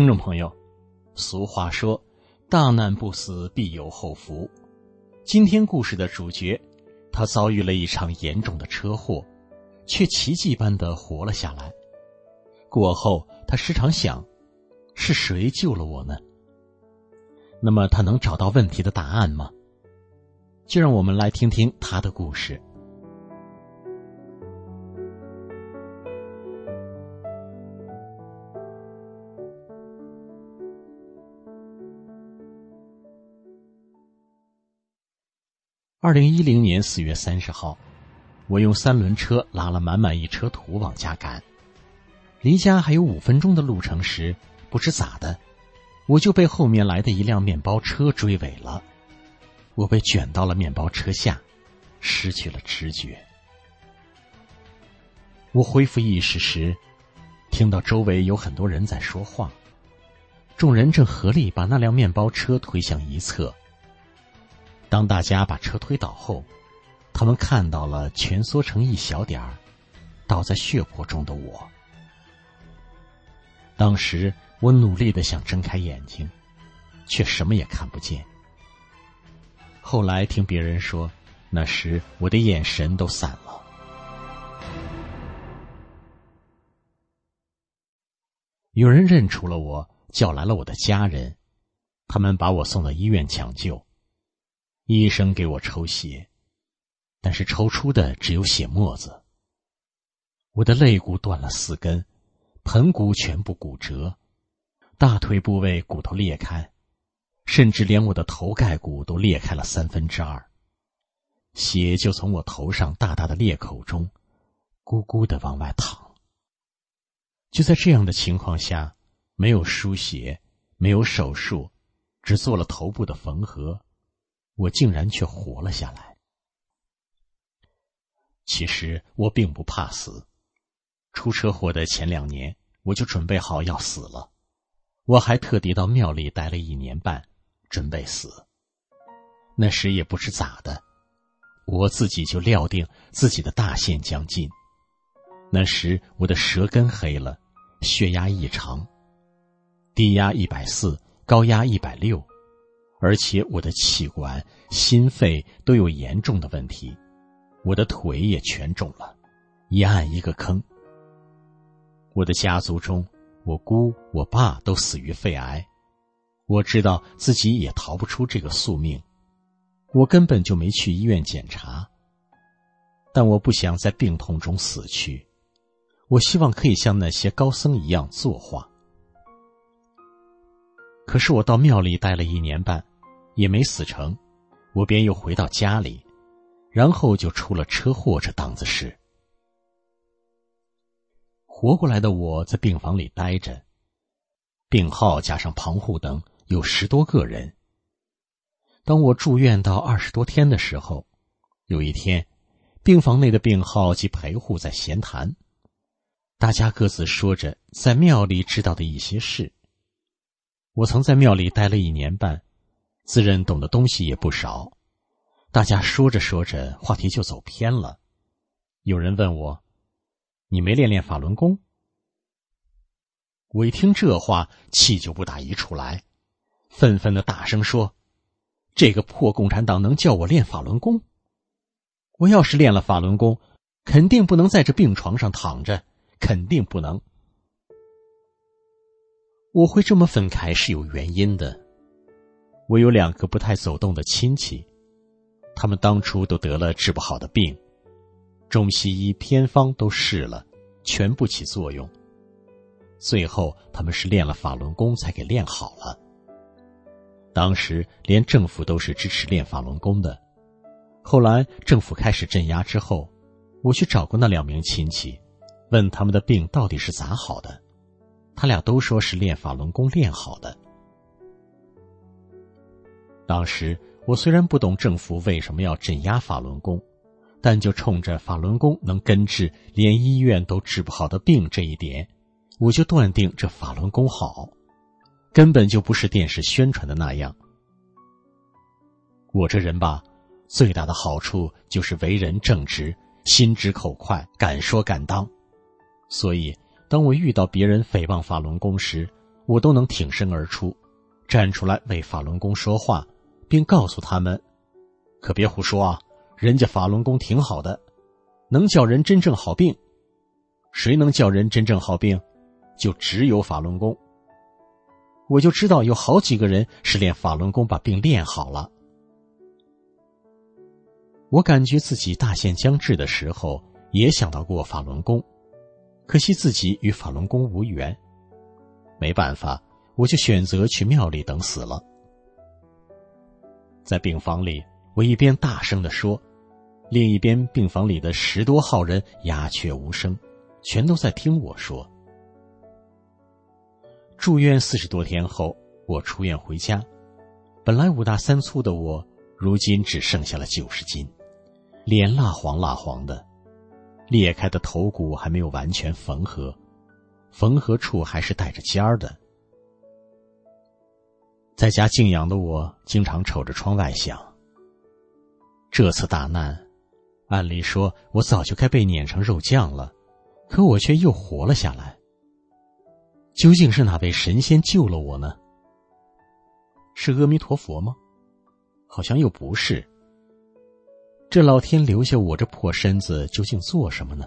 听众朋友，俗话说：“大难不死，必有后福。”今天故事的主角，他遭遇了一场严重的车祸，却奇迹般的活了下来。过后，他时常想：是谁救了我呢？那么，他能找到问题的答案吗？就让我们来听听他的故事。二零一零年四月三十号，我用三轮车拉了满满一车土往家赶。离家还有五分钟的路程时，不知咋的，我就被后面来的一辆面包车追尾了。我被卷到了面包车下，失去了知觉。我恢复意识时，听到周围有很多人在说话，众人正合力把那辆面包车推向一侧。当大家把车推倒后，他们看到了蜷缩成一小点儿、倒在血泊中的我。当时我努力的想睁开眼睛，却什么也看不见。后来听别人说，那时我的眼神都散了。有人认出了我，叫来了我的家人，他们把我送到医院抢救。医生给我抽血，但是抽出的只有血沫子。我的肋骨断了四根，盆骨全部骨折，大腿部位骨头裂开，甚至连我的头盖骨都裂开了三分之二。血就从我头上大大的裂口中，咕咕的往外淌。就在这样的情况下，没有输血，没有手术，只做了头部的缝合。我竟然却活了下来。其实我并不怕死，出车祸的前两年我就准备好要死了，我还特地到庙里待了一年半，准备死。那时也不知咋的，我自己就料定自己的大限将近。那时我的舌根黑了，血压异常，低压一百四，高压一百六。而且我的气管、心肺都有严重的问题，我的腿也全肿了，一按一个坑。我的家族中，我姑、我爸都死于肺癌，我知道自己也逃不出这个宿命，我根本就没去医院检查。但我不想在病痛中死去，我希望可以像那些高僧一样作画。可是我到庙里待了一年半。也没死成，我便又回到家里，然后就出了车祸这档子事。活过来的我在病房里待着，病号加上旁护等有十多个人。当我住院到二十多天的时候，有一天，病房内的病号及陪护在闲谈，大家各自说着在庙里知道的一些事。我曾在庙里待了一年半。自认懂的东西也不少，大家说着说着，话题就走偏了。有人问我：“你没练练法轮功？”我一听这话，气就不打一处来，愤愤的大声说：“这个破共产党能叫我练法轮功？我要是练了法轮功，肯定不能在这病床上躺着，肯定不能。我会这么愤慨是有原因的。”我有两个不太走动的亲戚，他们当初都得了治不好的病，中西医偏方都试了，全不起作用。最后他们是练了法轮功才给练好了。当时连政府都是支持练法轮功的，后来政府开始镇压之后，我去找过那两名亲戚，问他们的病到底是咋好的，他俩都说是练法轮功练好的。当时我虽然不懂政府为什么要镇压法轮功，但就冲着法轮功能根治连医院都治不好的病这一点，我就断定这法轮功好，根本就不是电视宣传的那样。我这人吧，最大的好处就是为人正直，心直口快，敢说敢当。所以，当我遇到别人诽谤法轮功时，我都能挺身而出，站出来为法轮功说话，并告诉他们：可别胡说啊！人家法轮功挺好的，能叫人真正好病。谁能叫人真正好病？就只有法轮功。我就知道有好几个人是练法轮功把病练好了。我感觉自己大限将至的时候，也想到过法轮功。可惜自己与法轮功无缘，没办法，我就选择去庙里等死了。在病房里，我一边大声的说，另一边病房里的十多号人鸦雀无声，全都在听我说。住院四十多天后，我出院回家，本来五大三粗的我，如今只剩下了九十斤，脸蜡黄蜡黄的。裂开的头骨还没有完全缝合，缝合处还是带着尖儿的。在家静养的我，经常瞅着窗外想：这次大难，按理说我早就该被碾成肉酱了，可我却又活了下来。究竟是哪位神仙救了我呢？是阿弥陀佛吗？好像又不是。这老天留下我这破身子，究竟做什么呢？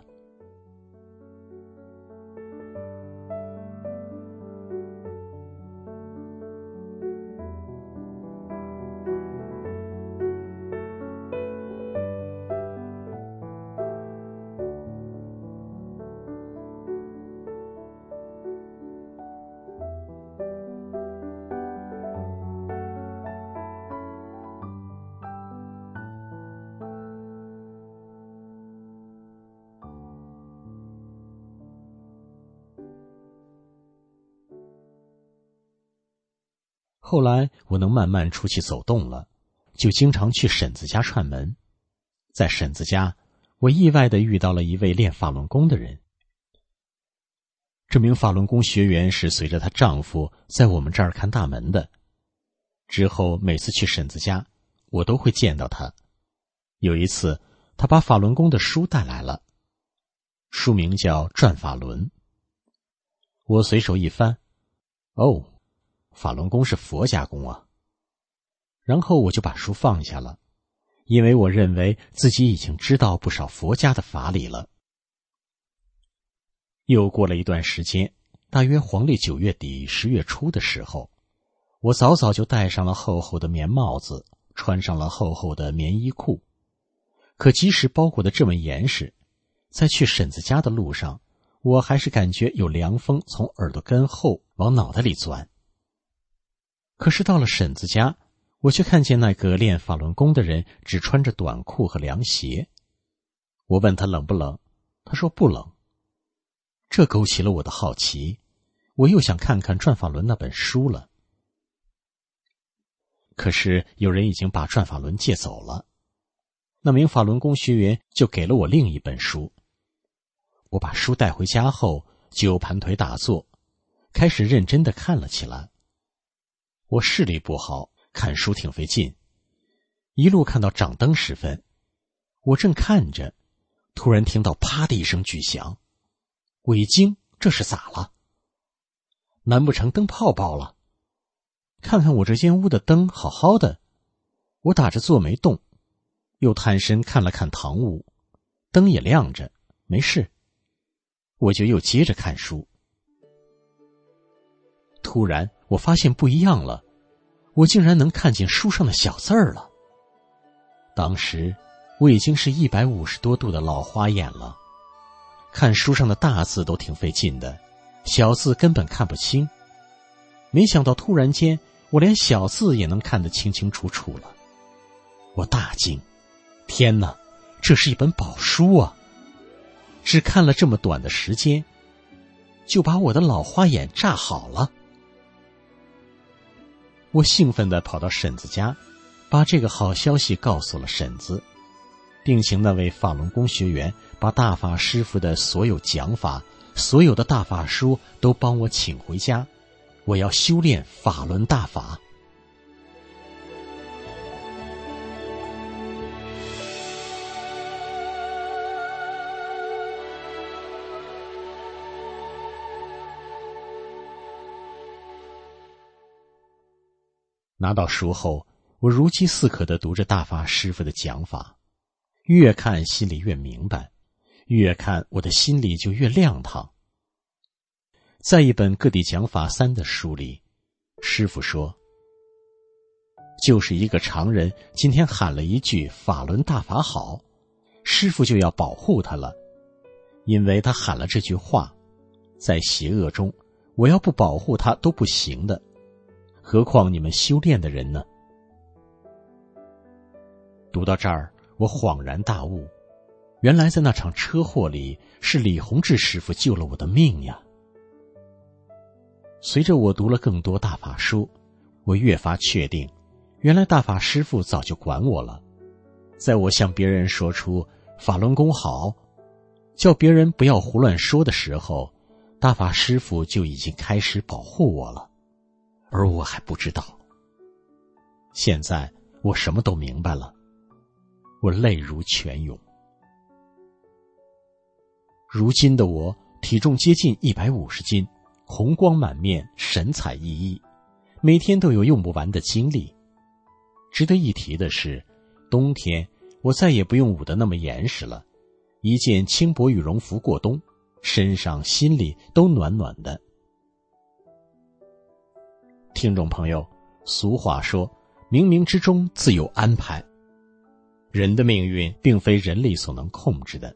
后来我能慢慢出去走动了，就经常去婶子家串门。在婶子家，我意外的遇到了一位练法轮功的人。这名法轮功学员是随着她丈夫在我们这儿看大门的。之后每次去婶子家，我都会见到他。有一次，他把法轮功的书带来了，书名叫《转法轮》。我随手一翻，哦。法轮功是佛家功啊。然后我就把书放下了，因为我认为自己已经知道不少佛家的法理了。又过了一段时间，大约黄历九月底十月初的时候，我早早就戴上了厚厚的棉帽子，穿上了厚厚的棉衣裤。可即使包裹的这么严实，在去婶子家的路上，我还是感觉有凉风从耳朵根后往脑袋里钻。可是到了婶子家，我却看见那个练法轮功的人只穿着短裤和凉鞋。我问他冷不冷，他说不冷。这勾起了我的好奇，我又想看看转法轮那本书了。可是有人已经把转法轮借走了，那名法轮功学员就给了我另一本书。我把书带回家后，就盘腿打坐，开始认真的看了起来。我视力不好，看书挺费劲。一路看到掌灯时分，我正看着，突然听到“啪”的一声巨响，我一惊，这是咋了？难不成灯泡爆了？看看我这间屋的灯好好的，我打着坐没动，又探身看了看堂屋，灯也亮着，没事。我就又接着看书。突然，我发现不一样了，我竟然能看见书上的小字儿了。当时我已经是一百五十多度的老花眼了，看书上的大字都挺费劲的，小字根本看不清。没想到突然间，我连小字也能看得清清楚楚了。我大惊：“天哪，这是一本宝书啊！”只看了这么短的时间，就把我的老花眼炸好了。我兴奋地跑到婶子家，把这个好消息告诉了婶子，并请那位法轮功学员把大法师傅的所有讲法、所有的大法书都帮我请回家，我要修炼法轮大法。拿到书后，我如饥似渴的读着大法师傅的讲法，越看心里越明白，越看我的心里就越亮堂。在一本各地讲法三的书里，师傅说：“就是一个常人今天喊了一句‘法轮大法好’，师傅就要保护他了，因为他喊了这句话，在邪恶中，我要不保护他都不行的。”何况你们修炼的人呢？读到这儿，我恍然大悟，原来在那场车祸里，是李洪志师傅救了我的命呀。随着我读了更多大法书，我越发确定，原来大法师傅早就管我了。在我向别人说出法轮功好，叫别人不要胡乱说的时候，大法师傅就已经开始保护我了。而我还不知道。现在我什么都明白了，我泪如泉涌。如今的我体重接近一百五十斤，红光满面，神采奕奕，每天都有用不完的精力。值得一提的是，冬天我再也不用捂得那么严实了，一件轻薄羽绒服过冬，身上心里都暖暖的。听众朋友，俗话说：“冥冥之中自有安排。”人的命运并非人力所能控制的，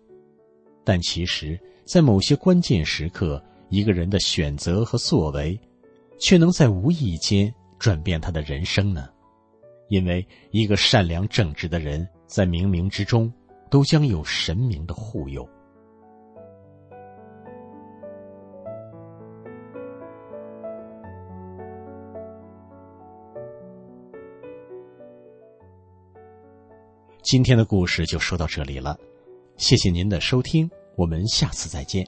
但其实，在某些关键时刻，一个人的选择和作为，却能在无意间转变他的人生呢。因为一个善良正直的人，在冥冥之中，都将有神明的护佑。今天的故事就说到这里了，谢谢您的收听，我们下次再见。